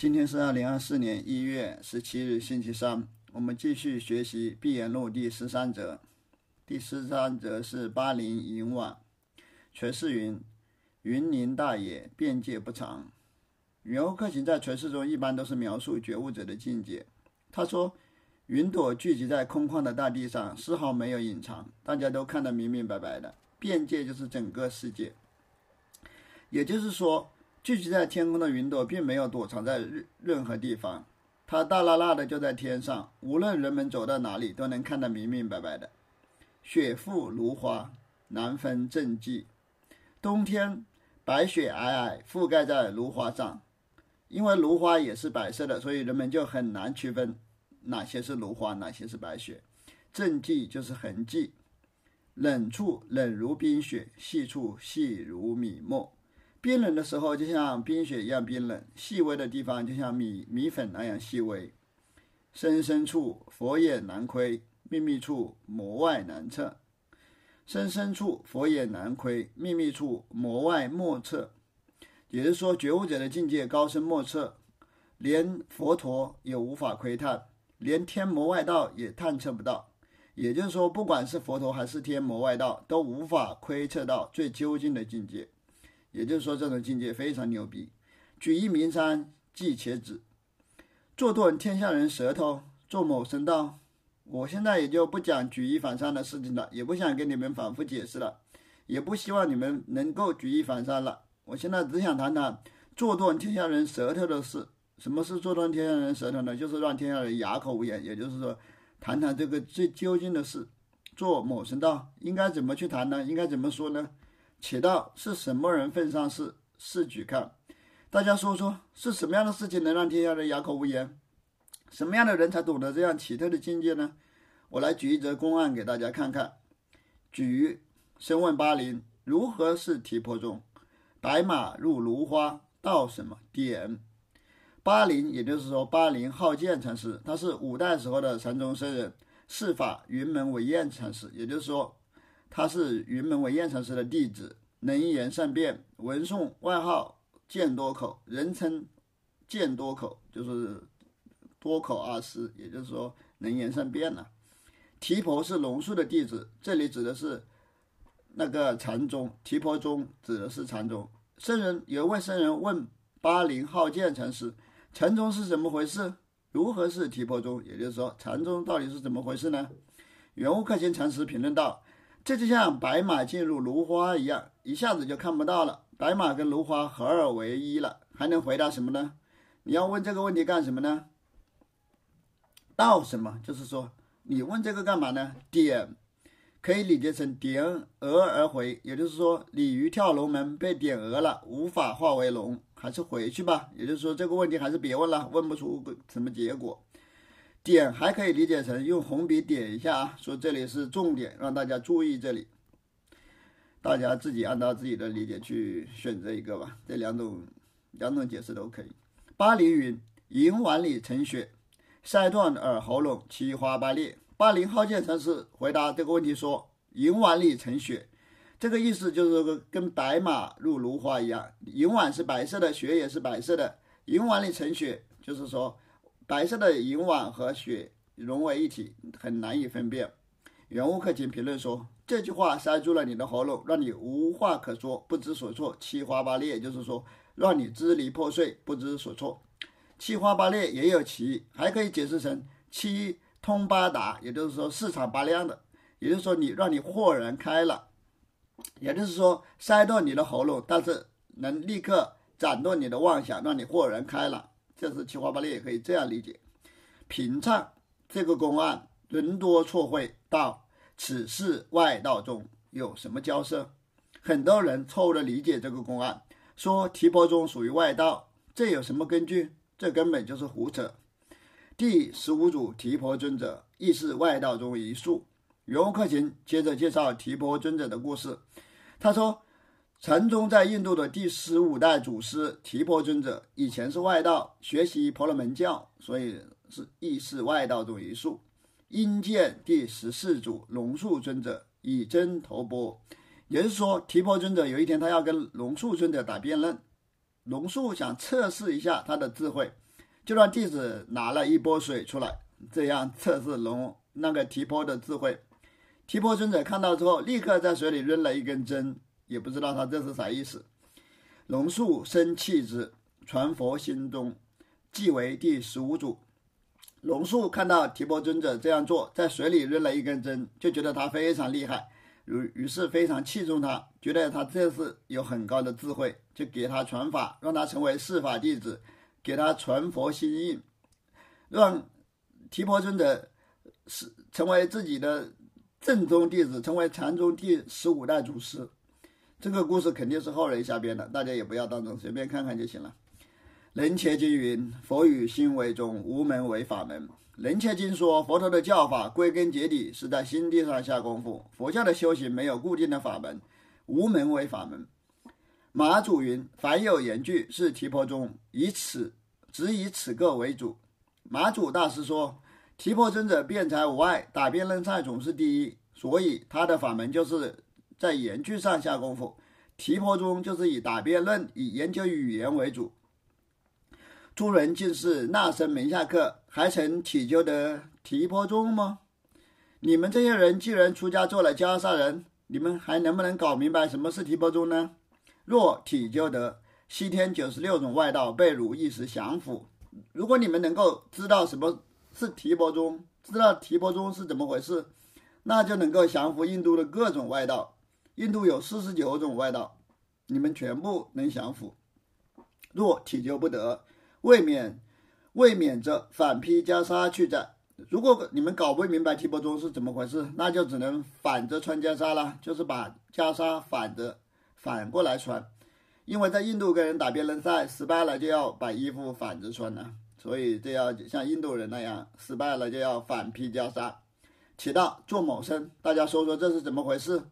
今天是二零二四年一月十七日，星期三。我们继续学习《闭眼录》第十三则。第十三则是巴林银碗。诠释云：云林大野，边界不长。云欧克勤在诠释中一般都是描述觉悟者的境界。他说：“云朵聚集在空旷的大地上，丝毫没有隐藏，大家都看得明明白白的。边界就是整个世界。也就是说。”聚集在天空的云朵，并没有躲藏在任任何地方，它大拉拉的就在天上，无论人们走到哪里，都能看得明明白白的。雪覆芦花，难分正迹。冬天，白雪皑皑覆盖在芦花上，因为芦花也是白色的，所以人们就很难区分哪些是芦花，哪些是白雪。正迹就是痕迹。冷处冷如冰雪，细处细如米墨。冰冷的时候，就像冰雪一样冰冷；细微的地方，就像米米粉那样细微。深深处佛眼难窥，秘密处魔外难测。深深处佛眼难窥，秘密处魔外莫测。也就是说，觉悟者的境界高深莫测，连佛陀也无法窥探，连天魔外道也探测不到。也就是说，不管是佛陀还是天魔外道，都无法窥测到最究竟的境界。也就是说，这种境界非常牛逼。举一名山，即且止，做断天下人舌头，做某僧道。我现在也就不讲举一反三的事情了，也不想跟你们反复解释了，也不希望你们能够举一反三了。我现在只想谈谈做断天下人舌头的事。什么是做断天下人舌头呢？就是让天下人哑口无言。也就是说，谈谈这个最究竟的事。做某僧道应该怎么去谈呢？应该怎么说呢？且到是什么人份上是试举看，大家说说是什么样的事情能让天下人哑口无言？什么样的人才懂得这样奇特的境界呢？我来举一则公案给大家看看。举深问巴陵如何是提婆中？白马入芦花，道什么点？巴陵也就是说巴陵好见禅师，他是五代时候的禅宗僧人，释法云门为彦禅师，也就是说。他是云门文彦禅师的弟子，能言善辩，文颂外号见多口，人称见多口，就是多口阿师，也就是说能言善辩了。提婆是龙树的弟子，这里指的是那个禅宗，提婆宗指的是禅宗。圣人有位圣人问巴陵好见禅师：禅宗是怎么回事？如何是提婆宗？也就是说，禅宗到底是怎么回事呢？圆悟克勤禅师评论道。这就像白马进入芦花一样，一下子就看不到了。白马跟芦花合二为一了，还能回答什么呢？你要问这个问题干什么呢？道什么？就是说，你问这个干嘛呢？点可以理解成点鹅而回，也就是说，鲤鱼跳龙门被点鹅了，无法化为龙，还是回去吧。也就是说，这个问题还是别问了，问不出个什么结果。点还可以理解成用红笔点一下啊，说这里是重点，让大家注意这里。大家自己按照自己的理解去选择一个吧，这两种两种解释都可以。巴黎云：银碗里盛雪，塞断耳喉咙，七花八裂。巴黎好见禅师回答这个问题说：银碗里盛雪，这个意思就是跟白马入芦花一样，银碗是白色的，雪也是白色的。银碗里盛雪，就是说。白色的银碗和雪融为一体，很难以分辨。原物克勤评论说：“这句话塞住了你的喉咙，让你无话可说，不知所措，七花八裂。”就是说，让你支离破碎，不知所措。七花八裂也有其意，还可以解释成七通八达，也就是说四敞八亮的。也就是说，你让你豁然开朗，也就是说塞断你的喉咙，但是能立刻斩断你的妄想，让你豁然开朗。这是七花八裂，也可以这样理解。平唱这个公案，人多错会，道此事外道中有什么交涉？很多人错误的理解这个公案，说提婆中属于外道，这有什么根据？这根本就是胡扯。第十五组提婆尊者亦是外道中一术。圆悟克勤接着介绍提婆尊者的故事，他说。禅宗在印度的第十五代祖师提婆尊者以前是外道，学习婆罗门教，所以是亦是外道中一术。因见第十四祖龙树尊者以真投钵，也就是说，提婆尊者有一天他要跟龙树尊者打辩论，龙树想测试一下他的智慧，就让弟子拿了一钵水出来，这样测试龙那个提婆的智慧。提婆尊者看到之后，立刻在水里扔了一根针，也不知道他这是啥意思。龙树生气之，传佛心中，即为第十五祖。龙树看到提婆尊者这样做，在水里扔了一根针，就觉得他非常厉害，于于是非常器重他，觉得他这是有很高的智慧，就给他传法，让他成为释法弟子，给他传佛心印，让提婆尊者是成为自己的正宗弟子，成为禅宗第十五代祖师。这个故事肯定是后人瞎编的，大家也不要当真，随便看看就行了。人切经云：“佛与心为宗，无门为法门。”人切经说，佛陀的教法归根结底是在心地上下功夫。佛教的修行没有固定的法门，无门为法门。马祖云：“凡有言句，是提婆宗，以此只以此个为主。”马祖大师说：“提婆尊者辩才无碍，打辩论赛总是第一，所以他的法门就是在言句上下功夫。提婆宗就是以打辩论、以研究语言为主。”诸人竟是那僧门下客，还曾体究得提婆宗吗？你们这些人既然出家做了袈裟人，你们还能不能搞明白什么是提婆宗呢？若体究得西天九十六种外道，被汝一时降服。如果你们能够知道什么是提婆宗，知道提婆宗是怎么回事，那就能够降服印度的各种外道。印度有四十九种外道，你们全部能降服。若体究不得，未免未免着反披袈裟去战。如果你们搞不明白提婆宗是怎么回事，那就只能反着穿袈裟了，就是把袈裟反着反过来穿。因为在印度跟人打辩论赛失败了，就要把衣服反着穿呢，所以这要像印度人那样，失败了就要反披袈裟。起到做某生，大家说说这是怎么回事？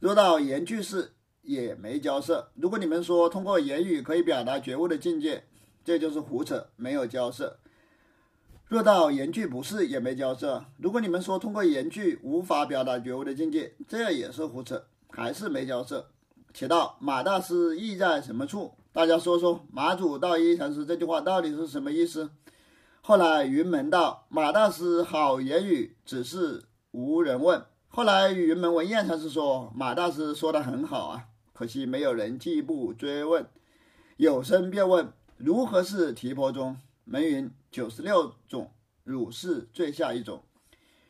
若到言句式也没交涉。如果你们说通过言语可以表达觉悟的境界。这就是胡扯，没有交涉。若到言句不是，也没交涉。如果你们说通过言句无法表达觉悟的境界，这也是胡扯，还是没交涉。且道马大师意在什么处？大家说说，马祖道一禅师这句话到底是什么意思？后来云门道马大师好言语，只是无人问。后来云门文彦禅师说马大师说的很好啊，可惜没有人进一步追问。有生便问。如何是提婆宗？门云九十六种，汝是最下一种。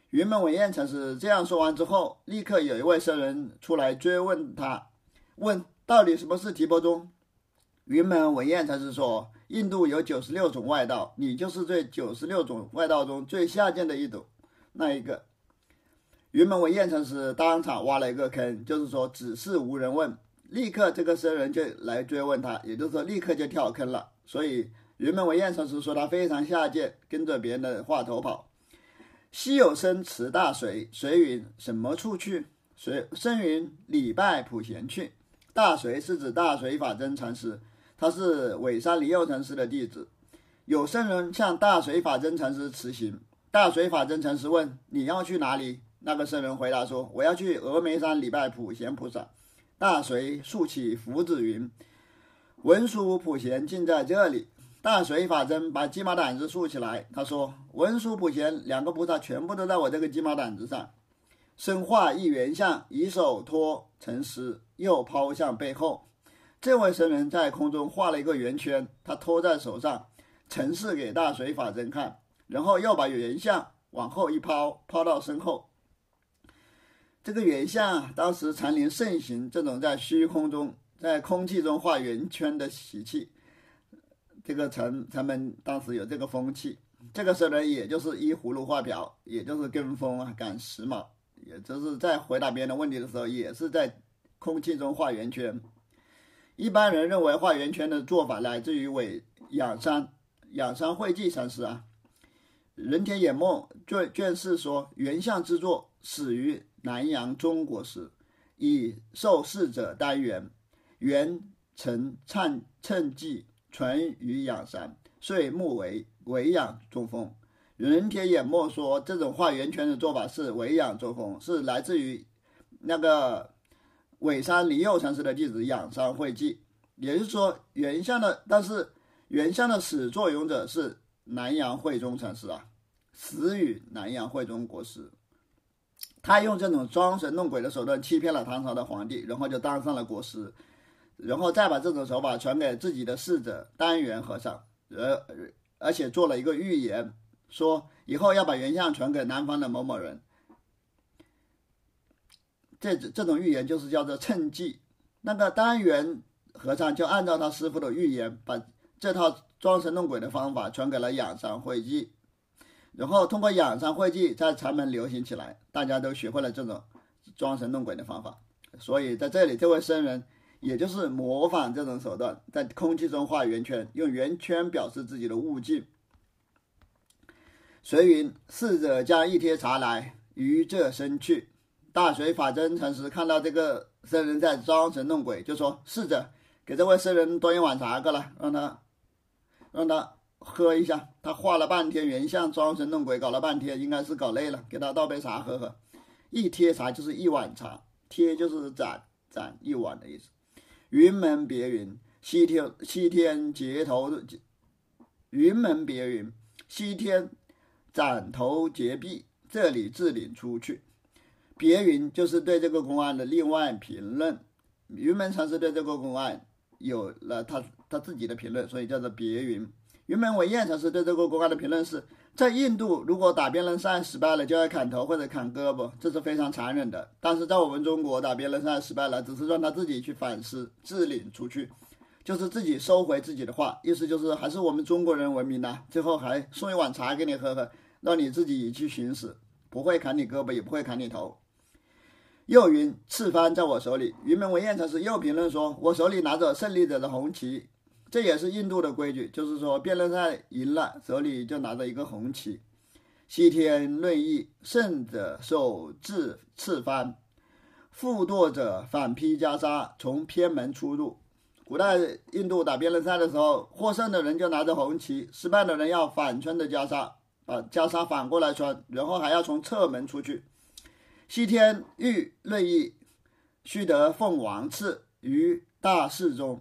云门文彦禅师这样说完之后，立刻有一位僧人出来追问他，问到底什么是提婆宗？云门文彦禅师说：印度有九十六种外道，你就是这九十六种外道中最下贱的一种，那一个。云门文彦禅师当场挖了一个坑，就是说只是无人问，立刻这个僧人就来追问他，也就是说立刻就跳坑了。所以云门文彦禅师说他非常下贱，跟着别人的话头跑。西有僧持大水，水云什么处去？水僧云礼拜普贤去。大水是指大水法真禅师，他是尾山离右禅师的弟子。有僧人向大水法真禅师辞行，大水法真禅师问你要去哪里？那个僧人回答说我要去峨眉山礼拜普贤菩萨。大水竖起福子云。文殊普贤尽在这里。大水法真把鸡毛掸子竖起来，他说：“文殊普贤两个菩萨全部都在我这个鸡毛掸子上。”身化一圆相，以手托成石，又抛向背后。这位僧人在空中画了一个圆圈，他托在手上，呈示给大水法真看，然后又把圆相往后一抛，抛到身后。这个圆相当时禅林盛行这种在虚空中。在空气中画圆圈的习气，这个禅禅门当时有这个风气。这个时候呢，也就是依葫芦画瓢，也就是跟风啊，赶时髦，也就是在回答别人的问题的时候，也是在空气中画圆圈。一般人认为画圆圈的做法来自于伪养山养山会稽禅师啊。人田眼墨卷卷四说，圆相之作始于南阳中国时，以受事者单元。元成灿趁迹传于仰山，遂目为为养中风。人铁眼墨说，这种画圆圈的做法是为养中风，是来自于那个尾山离右禅师的弟子仰山慧寂。也就是说，原相的，但是原相的始作俑者是南阳惠宗禅师啊，死于南阳惠宗国师。他用这种装神弄鬼的手段欺骗了唐朝的皇帝，然后就当上了国师，然后再把这种手法传给自己的侍者丹元和尚，而而且做了一个预言，说以后要把原像传给南方的某某人。这这种预言就是叫做趁机。那个丹元和尚就按照他师傅的预言，把这套装神弄鬼的方法传给了养伤会济。然后通过仰山会稽在禅门流行起来，大家都学会了这种装神弄鬼的方法。所以在这里，这位僧人也就是模仿这种手段，在空气中画圆圈，用圆圈表示自己的悟境。随云逝者将一贴茶来，于这身去。大水法真禅师看到这个僧人在装神弄鬼，就说：“逝者，给这位僧人端一碗茶过来，让他，让他。”喝一下，他画了半天原像，装神弄鬼，搞了半天，应该是搞累了，给他倒杯茶喝喝。一贴茶就是一碗茶，贴就是盏，盏一碗的意思。云门别云，西天西天结头，云门别云，西天斩头截臂，这里自领出去。别云就是对这个公案的另外评论，云门禅师对这个公案有了他他自己的评论，所以叫做别云。云门文彦禅师对这个国家的评论是：在印度，如果打辩论赛失败了，就要砍头或者砍胳膊，这是非常残忍的。但是在我们中国，打辩论赛失败了，只是让他自己去反思，自领出去，就是自己收回自己的话，意思就是还是我们中国人文明呐。最后还送一碗茶给你喝喝，让你自己去寻死，不会砍你胳膊，也不会砍你头。又云赤帆在我手里，云门文彦禅师又评论说：我手里拿着胜利者的红旗。这也是印度的规矩，就是说辩论赛赢了，手里就拿着一个红旗。西天论义，胜者受制赤帆，负舵者反披袈裟，从偏门出入。古代印度打辩论赛的时候，获胜的人就拿着红旗，失败的人要反穿的袈裟，把袈裟反过来穿，然后还要从侧门出去。西天欲论义，须得凤王赐于大士中。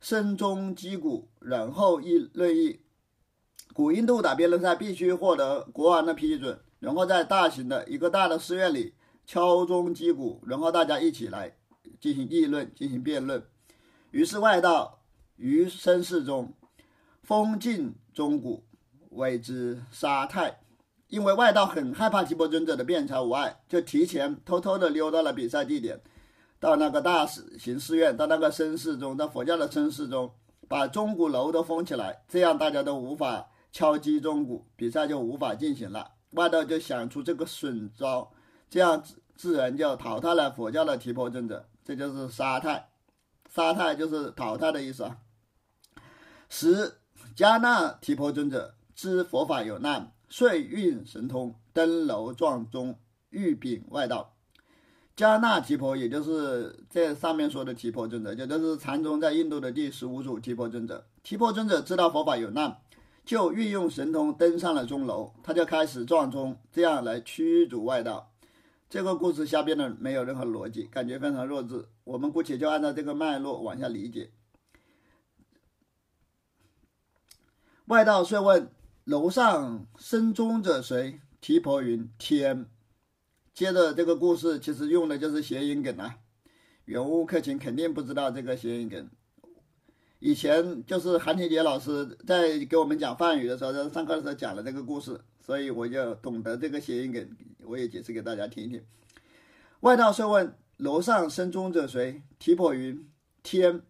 声中击鼓，然后议论议。古印度打辩论赛必须获得国王的批准，然后在大型的一个大的寺院里敲钟击鼓，然后大家一起来进行议论、进行辩论。于是外道于声势中封禁钟鼓，谓之杀太。因为外道很害怕提婆尊者的辩才无碍，就提前偷偷的溜到了比赛地点。到那个大寺行寺院，到那个僧寺中，到佛教的僧寺中，把钟鼓楼都封起来，这样大家都无法敲击钟鼓，比赛就无法进行了。外道就想出这个损招，这样自然就淘汰了佛教的提婆尊者，这就是杀太。杀太就是淘汰的意思啊。十迦那提婆尊者知佛法有难，遂运神通登楼撞钟，欲禀外道。迦那提婆，也就是这上面说的提婆尊者，也就是禅宗在印度的第十五祖提婆尊者。提婆尊者知道佛法有难，就运用神通登上了钟楼，他就开始撞钟，这样来驱逐外道。这个故事瞎编的没有任何逻辑，感觉非常弱智。我们姑且就按照这个脉络往下理解。外道遂问：楼上声钟者谁？提婆云：天。接着这个故事其实用的就是谐音梗啊，原物客卿肯定不知道这个谐音梗。以前就是韩天杰老师在给我们讲梵语的时候，在上课的时候讲了这个故事，所以我就懂得这个谐音梗，我也解释给大家听一听。外道遂问楼上声钟者谁？提婆云天。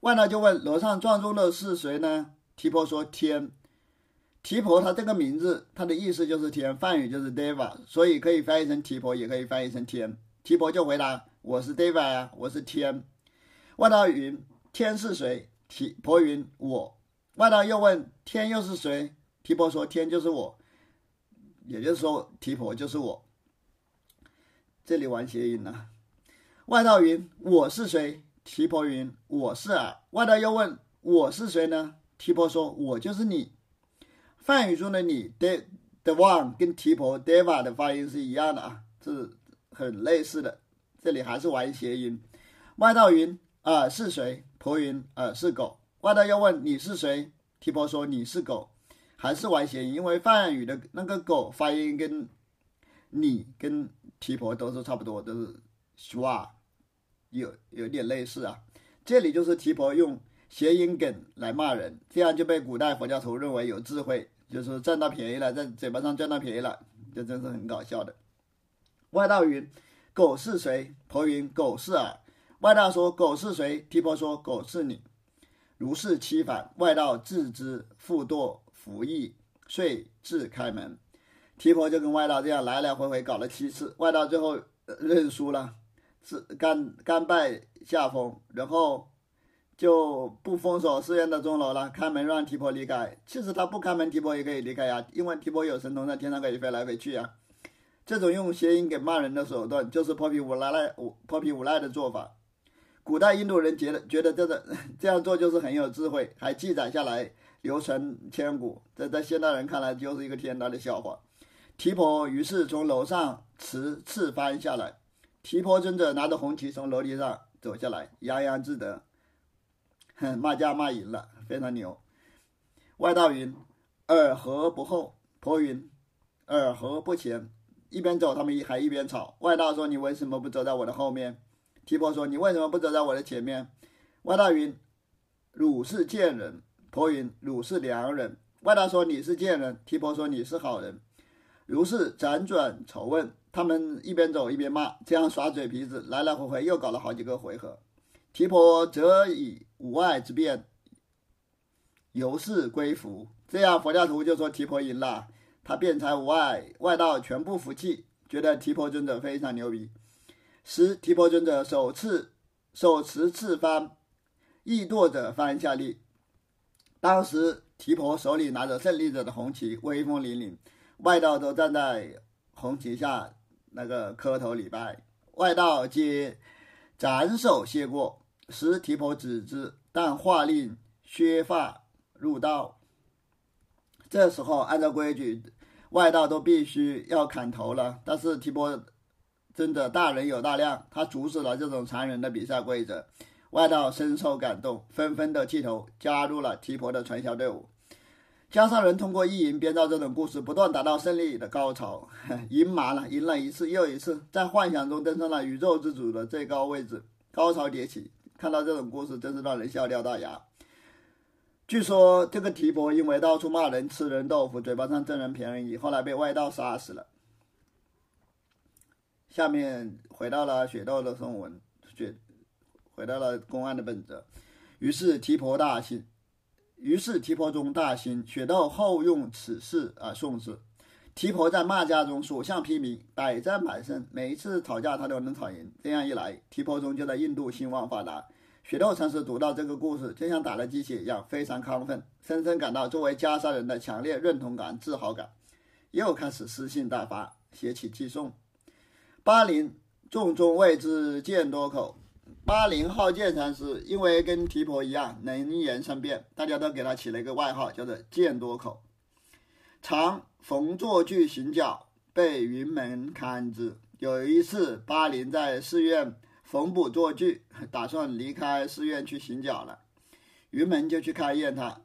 外道就问楼上撞钟的是谁呢？提婆说天。提婆，他这个名字，他的意思就是天，梵语就是 deva，所以可以翻译成提婆，也可以翻译成天。提婆就回答：“我是 deva 呀，我是天。”外道云：“天是谁？”提婆云：“我。”外道又问：“天又是谁？”提婆说：“天就是我。”也就是说，提婆就是我。这里玩谐音了。外道云：“我是谁？”提婆云：“我是耳。”外道又问：“我是谁呢？”提婆说：“我就是你。”梵语中的你 de the one 跟提婆 deva 的发音是一样的啊，是很类似的。这里还是玩谐音。外道云：“啊是谁？”婆云：“啊是狗。”外道又问：“你是谁？”提婆说：“你是狗。”还是玩谐音，因为梵语的那个狗发音跟你跟提婆都是差不多，都是 shua，有有点类似啊。这里就是提婆用谐音梗来骂人，这样就被古代佛教徒认为有智慧，就是占到便宜了，在嘴巴上占到便宜了，这真是很搞笑的。外道云：“狗是谁？”婆云：“狗是耳。”外道说：“狗是谁？”提婆说：“狗是你。”如是七反，外道自知复堕服役，遂自开门。提婆就跟外道这样来来回回搞了七次，外道最后认输了，是甘甘拜下风，然后就不封锁寺院的钟楼了，开门让提婆离开。其实他不开门，提婆也可以离开呀，因为提婆有神通，在天上可以飞来飞去呀。这种用谐音给骂人的手段，就是泼皮无赖赖、泼皮无赖的做法。古代印度人觉得觉得这个 这样做就是很有智慧，还记载下来，流传千古。这在现代人看来就是一个天大的笑话。提婆于是从楼上持刺翻下来，提婆尊者拿着红旗从楼梯上走下来，洋洋自得，骂架骂赢了，非常牛。外道云：“尔何不后？”婆云：“尔何不前？”一边走，他们还一边吵。外道说：“你为什么不走在我的后面？”提婆说：“你为什么不走在我的前面？”外道云：“汝是贱人。”婆云：“汝是良人。”外道说：“你是贱人。”提婆说：“你是好人。”如是辗转愁问，他们一边走一边骂，这样耍嘴皮子，来来回回又搞了好几个回合。提婆则以无碍之辩，由是归服。这样佛教徒就说提婆赢了，他辩才无碍，外道全部服气，觉得提婆尊者非常牛逼。十提婆尊者手持手持赤幡，易堕者翻下立。当时提婆手里拿着胜利者的红旗，威风凛凛，外道都站在红旗下那个磕头礼拜。外道皆斩首谢过。时提婆止之，但话令削发入道。这时候按照规矩，外道都必须要砍头了，但是提婆。真的大人有大量，他阻止了这种残忍的比赛规则。外道深受感动，纷纷的剃头，加入了提婆的传销队伍。加上人通过意淫编造这种故事，不断达到胜利的高潮，赢麻了，赢了一次又一次，在幻想中登上了宇宙之主的最高位置，高潮迭起。看到这种故事，真是让人笑掉大牙。据说这个提婆因为到处骂人、吃人豆腐，嘴巴上占人便宜，后来被外道杀死了。下面回到了雪豆的声文，雪回到了公案的本质。于是提婆大兴，于是提婆中大兴。雪豆后用此事啊颂之。提婆在骂家中所向披靡，百战百胜，每一次吵架他都能吵赢。这样一来，提婆中就在印度兴旺发达。雪窦禅师读到这个故事，就像打了鸡血一样，非常亢奋，深深感到作为袈裟人的强烈认同感、自豪感，又开始诗兴大发，写起寄颂。巴林众中未之见多口。巴林好见禅师，因为跟提婆一样能言善辩，大家都给他起了一个外号，叫做见多口。常逢坐具行脚，被云门看之。有一次，巴林在寺院缝补坐具，打算离开寺院去行脚了。云门就去勘验他，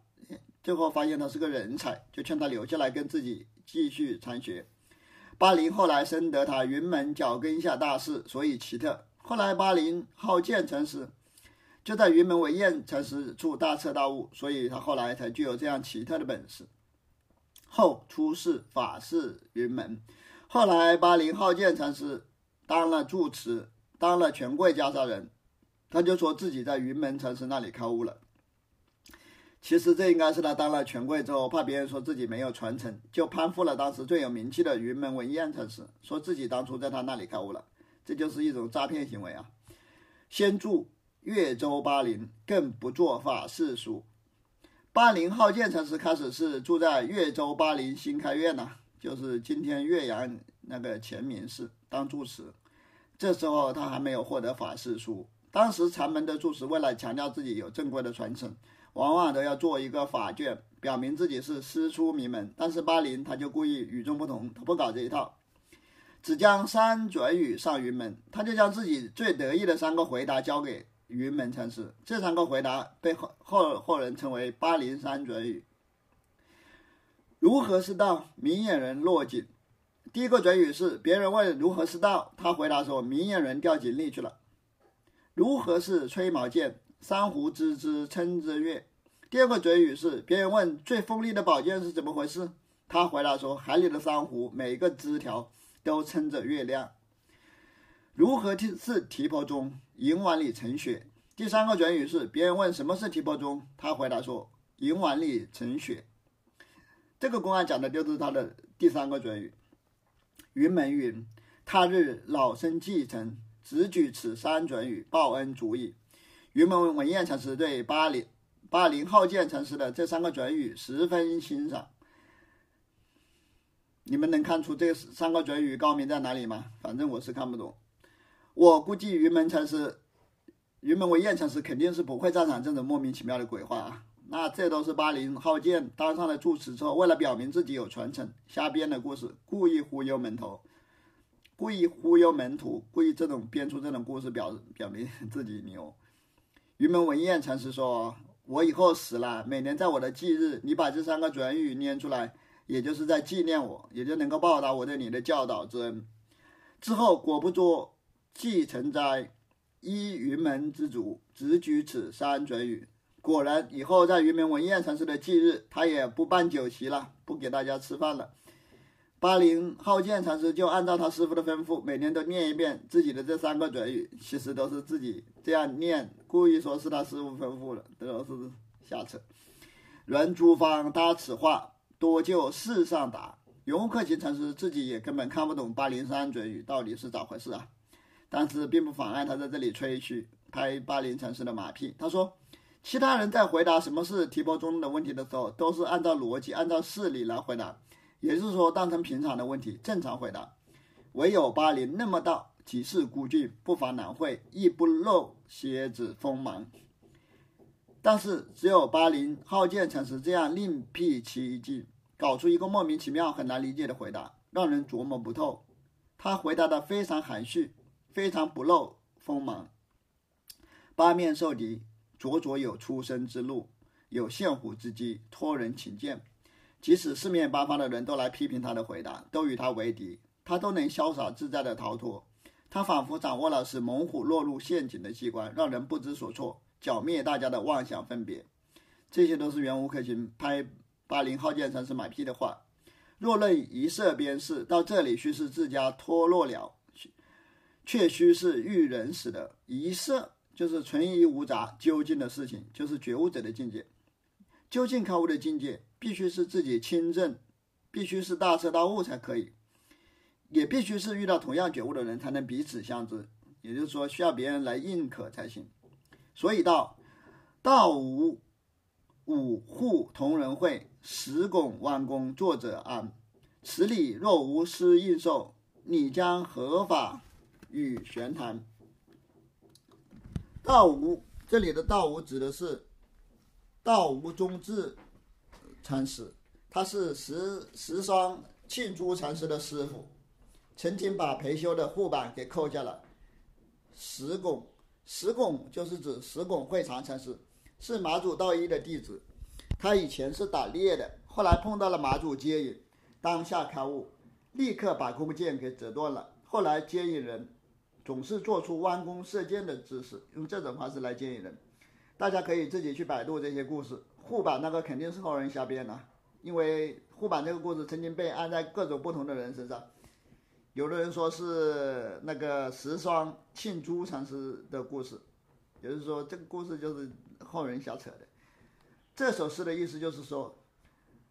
最后发现他是个人才，就劝他留下来跟自己继续参学。巴林后来深得他云门脚跟下大势，所以奇特。后来巴林好见禅师，就在云门为验禅师处大彻大悟，所以他后来才具有这样奇特的本事。后出世法事云门，后来巴林好见禅师当了住持，当了权贵袈裟人，他就说自己在云门禅师那里开悟了。其实这应该是他当了权贵之后，怕别人说自己没有传承，就攀附了当时最有名气的云门文彦禅师，说自己当初在他那里开悟了，这就是一种诈骗行为啊！先住越州巴林，更不做法事书。巴林号建禅师开始是住在越州巴林新开院呐，就是今天岳阳那个前明寺当住持。这时候他还没有获得法师书，当时禅门的住持为了强调自己有正规的传承。往往都要做一个法卷，表明自己是师出名门。但是巴林他就故意与众不同，他不搞这一套，只将三准语上云门。他就将自己最得意的三个回答交给云门禅师。这三个回答被后后后人称为巴林三准语。如何是道？明眼人落井。第一个准语是别人问如何是道，他回答说：明眼人掉井里去了。如何是吹毛剑？珊瑚之之称之月。第二个准语是别人问最锋利的宝剑是怎么回事，他回答说：海里的珊瑚每一个枝条都撑着月亮。如何是提婆中？银碗里盛雪。第三个准语是别人问什么是提婆中，他回答说：银碗里盛雪。这个公案讲的就是他的第三个准语。云门云：他日老生继承。只举此三准语报恩足矣。云门文彦禅师对八零八零号见禅师的这三个准语十分欣赏。你们能看出这三个准语高明在哪里吗？反正我是看不懂。我估计云门禅师、云门文彦禅师肯定是不会赞赏这种莫名其妙的鬼话啊。那这都是巴陵浩见当上了住持之后，为了表明自己有传承，瞎编的故事，故意忽悠门头。故意忽悠门徒，故意这种编出这种故事，表表明自己牛。云门文彦禅师说：“我以后死了，每年在我的忌日，你把这三个准语念出来，也就是在纪念我，也就能够报答我对你的教导之恩。”之后果不作继承斋，依云门之主，只举此三准语。果然，以后在云门文彦禅师的忌日，他也不办酒席了，不给大家吃饭了。巴陵浩见禅师就按照他师傅的吩咐，每天都念一遍自己的这三个准语，其实都是自己这样念，故意说是他师傅吩咐的，都是瞎扯。人诸方搭此话，多就世上答。永无克勤禅师自己也根本看不懂八零三准语到底是咋回事啊，但是并不妨碍他在这里吹嘘，拍巴陵禅师的马屁。他说，其他人在回答什么是提婆中的问题的时候，都是按照逻辑、按照事理来回答。也就是说，当成平常的问题，正常回答。唯有巴林那么道，几世孤峻，不乏难会，亦不露蝎子锋芒。但是，只有巴林好见禅师这样另辟蹊径，搞出一个莫名其妙、很难理解的回答，让人琢磨不透。他回答的非常含蓄，非常不露锋芒。八面受敌，灼灼有出生之路，有现虎之机，托人请见。即使四面八方的人都来批评他的回答，都与他为敌，他都能潇洒自在的逃脱。他仿佛掌握了使猛虎落入陷阱的机关，让人不知所措，剿灭大家的妄想分别。这些都是袁无可行拍八零号剑禅师买批的话。若论一色边事，到这里须是自家脱落了，却须是遇人死的一色，就是纯一无杂、究竟的事情，就是觉悟者的境界。究竟开悟的境界。必须是自己亲证，必须是大彻大悟才可以，也必须是遇到同样觉悟的人才能彼此相知，也就是说需要别人来认可才行。所以道，道无五户同人会，十拱弯弓作者安。此理若无师应受，你将何法与玄谈？道无这里的道无指的是道无中智。禅师，他是十十双庆珠禅师的师傅，曾经把培修的护板给扣下了。十拱，十拱就是指十拱会禅禅师，是马祖道一的弟子。他以前是打猎的，后来碰到了马祖接引，当下开悟，立刻把弓箭给折断了。后来接引人总是做出弯弓射箭的姿势，用这种方式来接引人。大家可以自己去百度这些故事。护板那个肯定是后人瞎编的，因为护板这个故事曾经被安在各种不同的人身上。有的人说是那个十双庆珠禅师的故事，也就是说这个故事就是后人瞎扯的。这首诗的意思就是说，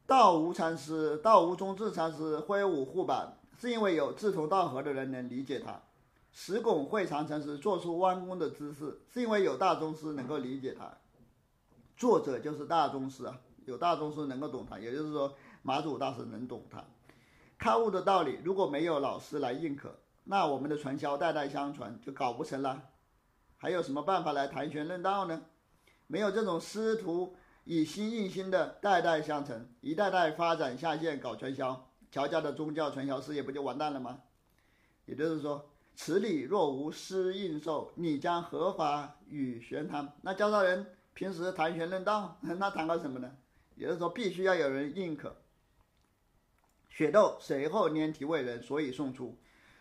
道无禅师、道无中智禅师挥舞护板，是因为有志同道合的人能理解他；石拱会长城时做出弯弓的姿势，是因为有大宗师能够理解他。作者就是大宗师啊，有大宗师能够懂他，也就是说马祖大师能懂他。开悟的道理如果没有老师来认可，那我们的传销代代相传就搞不成了。还有什么办法来谈玄论道呢？没有这种师徒以心印心的代代相承，一代代发展下线搞传销，乔家的宗教传销事业不就完蛋了吗？也就是说，此理若无师应受，你将何法与玄谈？那教道人。平时谈玄论道，那谈个什么呢？也就是说，必须要有人认可。雪窦随后拈题为人，所以送出。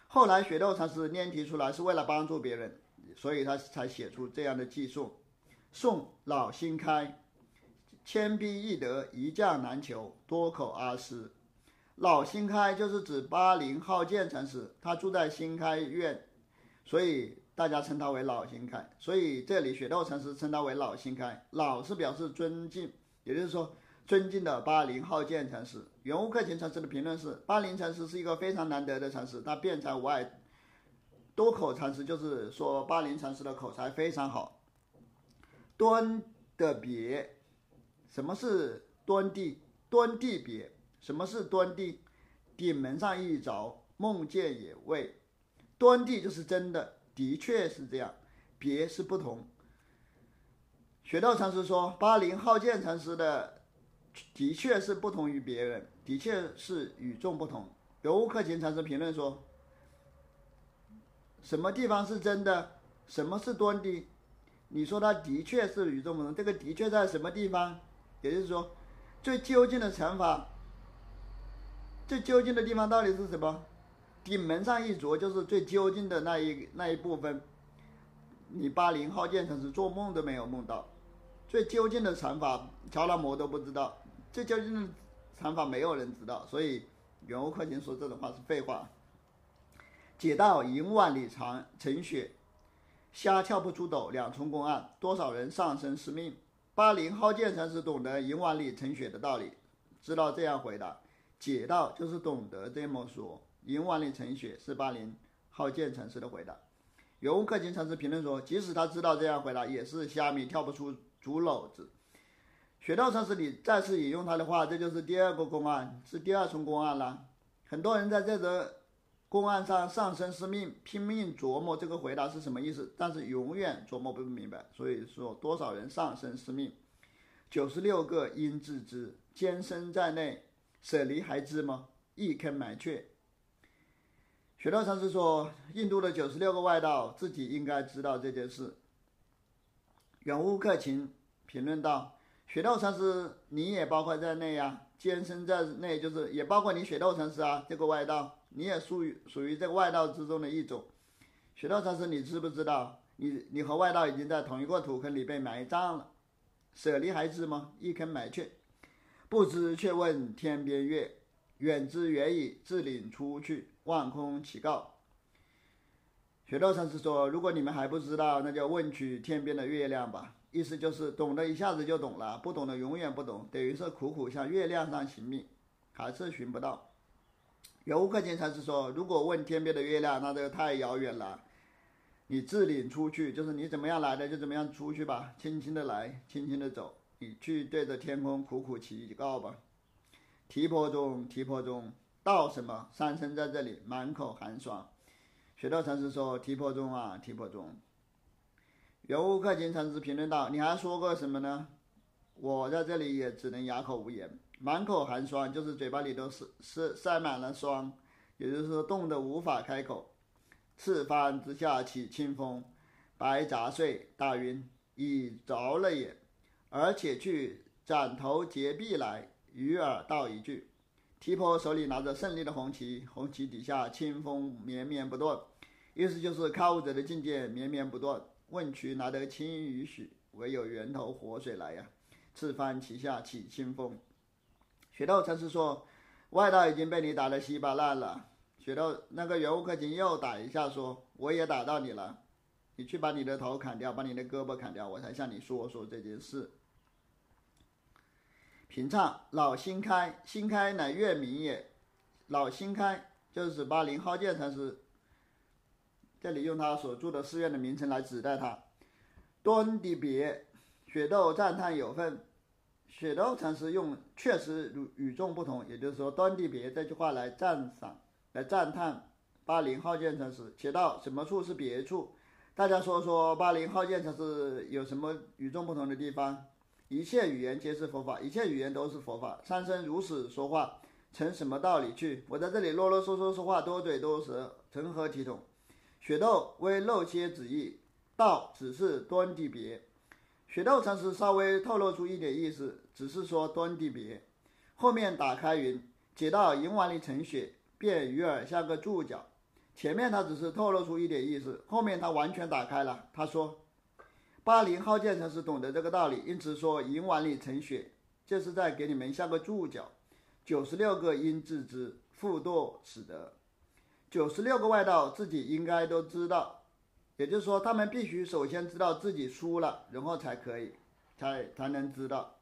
后来雪窦禅师拈题出来是为了帮助别人，所以他才写出这样的寄送。宋老新开，千逼易得，一将难求，多口阿诗。老新开就是指巴陵浩建禅师，他住在新开院，所以大家称他为老新开。所以这里雪窦禅师称他为老新开，老是表示尊敬，也就是说尊敬的巴陵浩建禅师。圆悟克勤禅师的评论是：巴陵禅师是一个非常难得的禅师，他辩才无碍。多口禅师就是说巴陵禅师的口才非常好。端的别，什么是端地？端地别。什么是端地？顶门上一着，梦见也未。端地就是真的，的确是这样。别是不同。学道禅师说，八零浩见禅师的的确是不同于别人，的确是与众不同。有悟克勤禅师评论说，什么地方是真的？什么是端地？你说他的确是与众不同，这个的确在什么地方？也就是说，最究竟的惩罚。最究竟的地方到底是什么？顶门上一着就是最究竟的那一那一部分。你八零号建成是做梦都没有梦到，最究竟的禅法，乔达摩都不知道，最究竟的禅法没有人知道，所以圆悟克勤说这种话是废话。解道银万里长，成雪，虾跳不出斗，两重公案，多少人丧生失命。八零号建成是懂得银万里成雪的道理，知道这样回答。解道就是懂得这么说。银碗里盛雪是巴林好见禅师的回答。有克勤禅师评论说，即使他知道这样回答，也是虾米跳不出竹篓子。雪道禅师里再次引用他的话，这就是第二个公案，是第二重公案了。很多人在这则公案上丧生失命，拼命琢磨这个回答是什么意思，但是永远琢磨不明白。所以说，多少人丧生失命？九十六个因自知，艰深在内。舍离还知吗？一坑埋却。雪道禅师说，印度的九十六个外道自己应该知道这件事。远悟克勤评论道：“雪道禅师，你也包括在内呀，艰深在内，就是也包括你雪道禅师啊，这个外道，你也属于属于这个外道之中的一种。雪道禅师，你知不知道？你你和外道已经在同一个土坑里被埋葬了。舍离还知吗？一坑埋却。”不知却问天边月，远之远矣，自领出去，望空乞告。雪道禅师说：“如果你们还不知道，那就问取天边的月亮吧。”意思就是懂得一下子就懂了，不懂的永远不懂，等于是苦苦向月亮上寻觅，还是寻不到。游客经常是说：“如果问天边的月亮，那这个太遥远了。你自领出去，就是你怎么样来的就怎么样出去吧，轻轻的来，轻轻的走。”你去对着天空苦苦祈告吧。提婆中，提婆中，道什么？三生在这里，满口寒霜。雪道禅师说：“提婆中啊，提婆中。”圆悟克勤禅师评论道：“你还说过什么呢？我在这里也只能哑口无言。满口寒霜，就是嘴巴里都是是塞满了霜，也就是说冻得无法开口。赤帆之下起清风，白杂碎，大云已着了眼。”而且去斩头截臂来，与尔道一句。提婆手里拿着胜利的红旗，红旗底下清风绵绵不断，意思就是开悟者的境界绵绵不断。问渠哪得清与许，唯有源头活水来呀。赤帆旗下起清风。雪道禅师说：“外道已经被你打得稀巴烂了。”雪道那个圆悟克勤又打一下说：“我也打到你了，你去把你的头砍掉，把你的胳膊砍掉，我才向你说说这件事。”平唱老新开，新开乃月明也。老新开就是巴林浩见禅师，这里用他所住的寺院的名称来指代他。端的别，雪窦赞叹有份。雪窦禅师用确实与与众不同，也就是说端的别这句话来赞赏、来赞叹巴林浩见禅师。写到什么处是别处？大家说说巴林浩见禅师有什么与众不同的地方？一切语言皆是佛法，一切语言都是佛法。三生如此说话，成什么道理去？我在这里啰啰嗦嗦说话，多嘴多舌，成何体统？雪窦微露些旨意，道只是端地别。雪窦禅师稍微透露出一点意思，只是说端地别。后面打开云，解到银碗里盛雪，便鱼儿像个注脚。前面他只是透露出一点意思，后面他完全打开了。他说：“巴林浩建城是懂得这个道理，因此说银碗里盛雪，这是在给你们下个注脚。九十六个应自知，复堕使得。九十六个外道自己应该都知道，也就是说，他们必须首先知道自己输了，然后才可以，才才能知道。”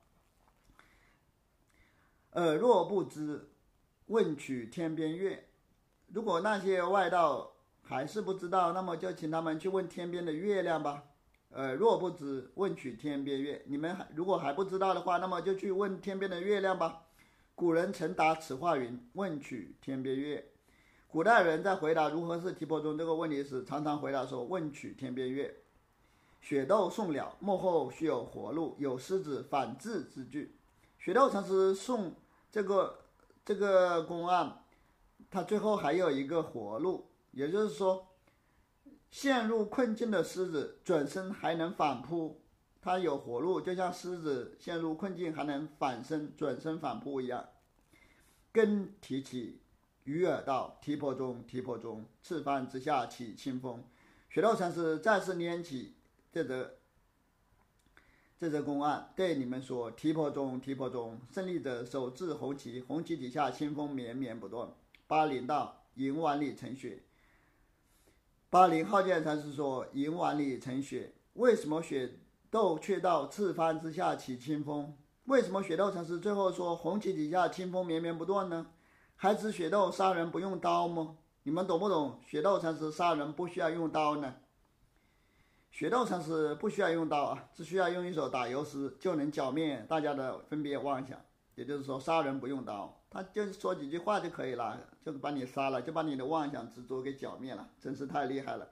尔若不知，问取天边月。如果那些外道还是不知道，那么就请他们去问天边的月亮吧。呃，若不知，问取天边月。你们还如果还不知道的话，那么就去问天边的月亮吧。古人曾答此话云：“问取天边月。”古代人在回答如何是提婆中这个问题时，常常回答说：“问取天边月。”雪窦送了，幕后须有活路，有狮子反制之句。雪窦禅师送。这个这个公案，它最后还有一个活路，也就是说，陷入困境的狮子转身还能反扑，它有活路，就像狮子陷入困境还能反身转身反扑一样。更提起鱼饵道，提婆中，提婆中，赤帆之下起清风。雪道禅师再次拈起这个。这则公案对你们说：提婆中，提婆中，胜利者手执红旗，红旗底下清风绵绵不断。巴林道银碗里盛雪。巴林浩剑禅师说：银碗里盛雪，为什么雪窦却到赤帆之下起清风？为什么雪豆禅师最后说红旗底下清风绵绵不断呢？还指雪豆杀人不用刀吗？你们懂不懂？雪豆禅师杀人不需要用刀呢？雪豆禅师不需要用刀啊，只需要用一首打油诗就能剿灭大家的分别妄想。也就是说，杀人不用刀，他就说几句话就可以了，就把你杀了，就把你的妄想执着给剿灭了，真是太厉害了。